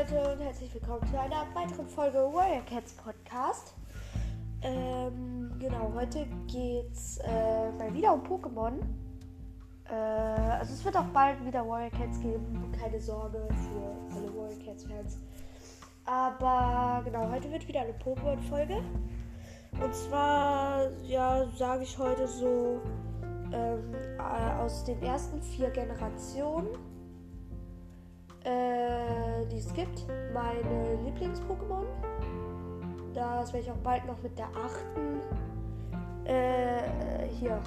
Leute und herzlich willkommen zu einer weiteren Folge Warrior Cats Podcast. Ähm, genau, heute geht's äh, mal wieder um Pokémon. Äh, also es wird auch bald wieder Warrior Cats geben, keine Sorge für alle Warrior Cats Fans. Aber genau, heute wird wieder eine Pokémon-Folge. Und zwar, ja, sage ich heute so ähm, äh, aus den ersten vier Generationen äh, die es gibt. Meine Lieblings-Pokémon. Das werde ich auch bald noch mit der achten, äh, hier,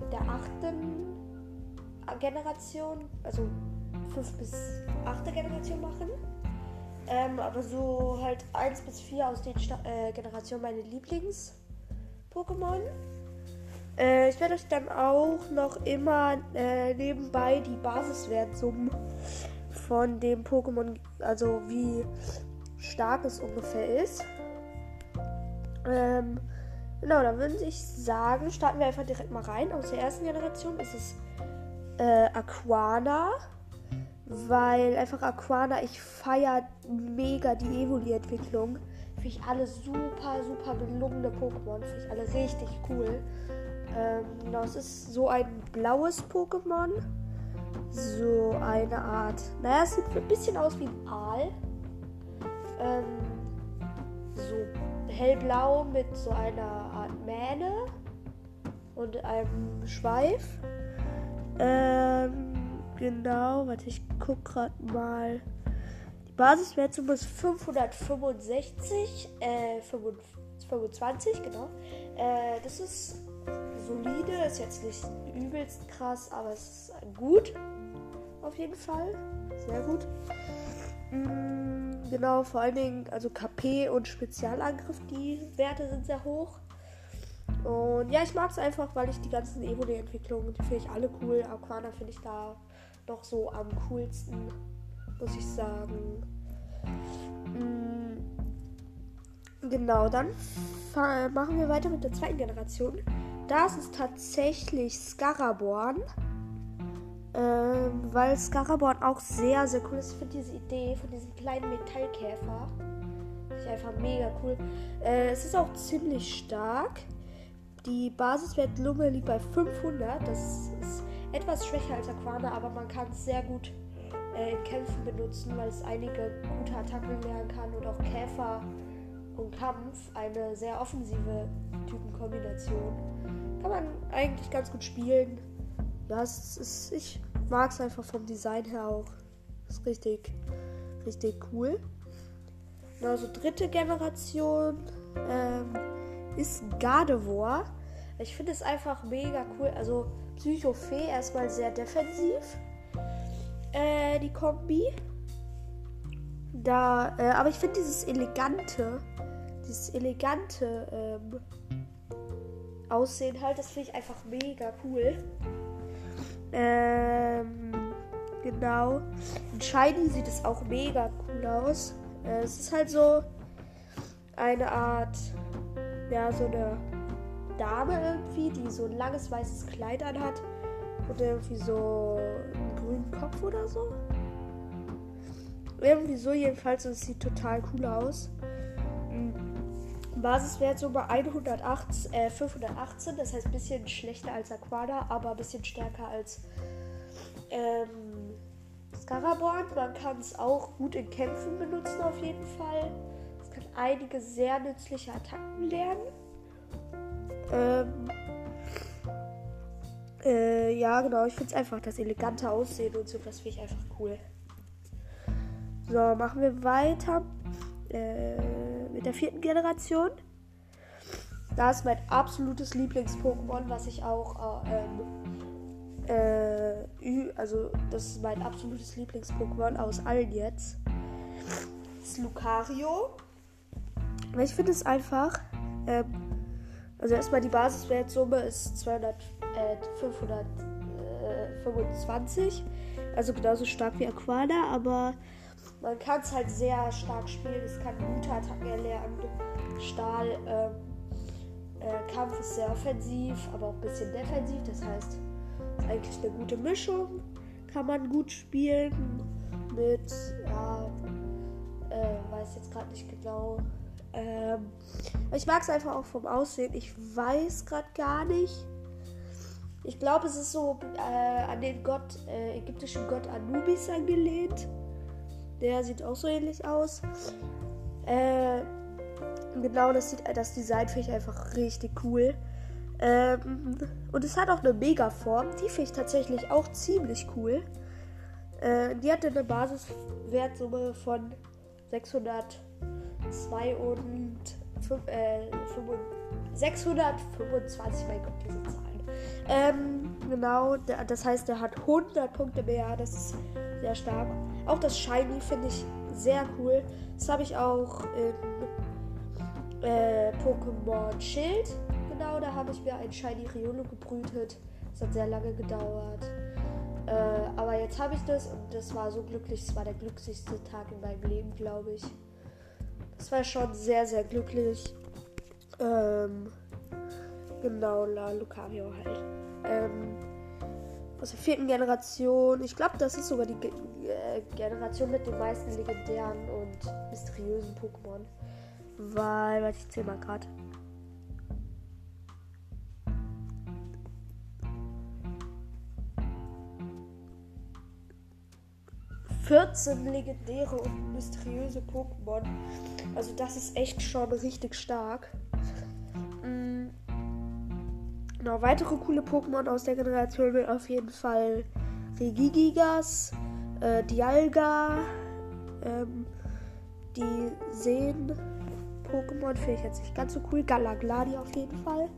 mit der achten Generation, also fünf bis achte Generation machen. Ähm, aber so halt 1 bis 4 aus den Sta äh, Generationen meine Lieblings-Pokémon. Äh, ich werde euch dann auch noch immer äh, nebenbei die Basiswertsummen von dem Pokémon, also wie stark es ungefähr ist. Ähm, genau, dann würde ich sagen, starten wir einfach direkt mal rein. Aus der ersten Generation ist es äh, Aquana, weil einfach Aquana, ich feiere mega die Evoli-Entwicklung. Finde ich alle super, super gelungene Pokémon. Finde ich alle richtig cool. Ähm, genau, es ist so ein blaues Pokémon so eine Art. Naja, es sieht ein bisschen aus wie ein Aal. Ähm, so hellblau mit so einer Art Mähne und einem Schweif. Ähm, genau, warte, ich guck gerade mal. Die Basiswertung ist 565, äh, 25, genau. Äh, das ist solide, ist jetzt nicht übelst krass, aber es ist gut. Auf jeden Fall. Sehr gut. Mhm, genau, vor allen Dingen, also KP und Spezialangriff, die Werte sind sehr hoch. Und ja, ich mag es einfach, weil ich die ganzen Evoli-Entwicklungen, die finde ich alle cool. Aquana finde ich da noch so am coolsten, muss ich sagen. Mhm, genau, dann machen wir weiter mit der zweiten Generation. Das ist tatsächlich Scaraborn. Ähm, weil Scaraborn auch sehr, sehr cool ist. Ich finde diese Idee von diesem kleinen Metallkäfer ich einfach mega cool. Äh, es ist auch ziemlich stark. Die Basiswertlunge liegt bei 500. Das ist etwas schwächer als Aquana, aber man kann es sehr gut äh, in Kämpfen benutzen, weil es einige gute Attacken lernen kann und auch Käfer und Kampf eine sehr offensive Typenkombination. Kann man eigentlich ganz gut spielen. Ja, es ist, ich mag es einfach vom Design her auch. Ist richtig, richtig cool. Also dritte Generation ähm, ist Gardevoir. Ich finde es einfach mega cool. Also Psycho-Fee erstmal sehr defensiv. Äh, die Kombi. Da, äh, aber ich finde dieses elegante, dieses elegante ähm, Aussehen halt, das finde ich einfach mega cool. Ähm, genau. In sieht es auch mega cool aus. Äh, es ist halt so eine Art, ja, so eine Dame irgendwie, die so ein langes weißes Kleid anhat und irgendwie so einen grünen Kopf oder so. Irgendwie so jedenfalls, es sieht total cool aus. Basiswert so bei 108, äh, 518, das heißt ein bisschen schlechter als Aquada, aber ein bisschen stärker als ähm, Scaraborn. Man kann es auch gut in Kämpfen benutzen auf jeden Fall. Es kann einige sehr nützliche Attacken lernen. Ähm, äh, ja, genau, ich finde es einfach das elegante Aussehen und so, das finde ich einfach cool. So, machen wir weiter. Äh, mit der vierten Generation. Da ist mein absolutes Lieblings-Pokémon, was ich auch äh, ähm, äh, also das ist mein absolutes Lieblings-Pokémon aus allen jetzt. Das ist Lucario. Weil ich finde es einfach, ähm, also erstmal die Basiswertsumme ist 200, äh, 525. Also genauso stark wie Aquana, aber man kann es halt sehr stark spielen. Es kann gute Attacken erlernen. Stahl, ähm, äh, Kampf ist sehr offensiv, aber auch ein bisschen defensiv. Das heißt, ist eigentlich eine gute Mischung. Kann man gut spielen mit ja, Äh, weiß jetzt gerade nicht genau. Ähm, ich mag es einfach auch vom Aussehen. Ich weiß gerade gar nicht. Ich glaube, es ist so äh, an den Gott, äh, ägyptischen Gott Anubis angelehnt. Der sieht auch so ähnlich aus. Äh, genau, das sieht das Design finde ich einfach richtig cool. Ähm, und es hat auch eine Mega-Form. Die finde ich tatsächlich auch ziemlich cool. Äh, die hatte eine Basiswertsumme von 602 und 5, äh, 625, mein Gott, diese Zahlen. Ähm, genau, das heißt, der hat 100 Punkte mehr. Das ist sehr stark. Auch das Shiny finde ich sehr cool. Das habe ich auch in äh, Pokémon Schild genau, da habe ich mir ein Shiny Riolo gebrütet. Das hat sehr lange gedauert. Äh, aber jetzt habe ich das und das war so glücklich. Es war der glücklichste Tag in meinem Leben, glaube ich. Das war schon sehr, sehr glücklich. Ähm, genau, La Lucario halt. Ähm, aus der vierten Generation. Ich glaube, das ist sogar die Ge äh, Generation mit den meisten legendären und mysteriösen Pokémon. Weil, warte, ich zähle mal gerade. 14 legendäre und mysteriöse Pokémon. Also das ist echt schon richtig stark. Genau, weitere coole Pokémon aus der Generation sind auf jeden Fall Regigigas, äh, Dialga, ähm, die Seen Pokémon finde ich jetzt nicht ganz so cool. Galagladi auf jeden Fall.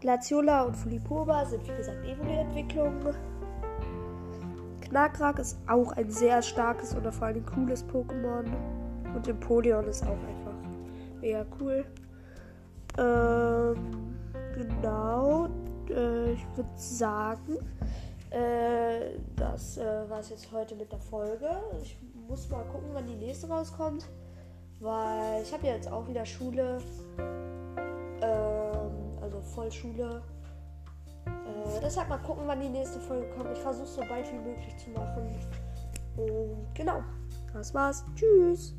Glaciola und Fulipoba sind wie gesagt Evoli-Entwicklungen. Knarkrak ist auch ein sehr starkes oder vor allem cooles Pokémon. Und Empoleon ist auch einfach mega cool. Ähm, würde sagen, äh, das äh, war es jetzt heute mit der Folge. Ich muss mal gucken, wann die nächste rauskommt. Weil ich habe ja jetzt auch wieder Schule. Ähm, also Vollschule. Äh, deshalb mal gucken, wann die nächste Folge kommt. Ich versuche so bald wie möglich zu machen. Und genau, das war's. Tschüss.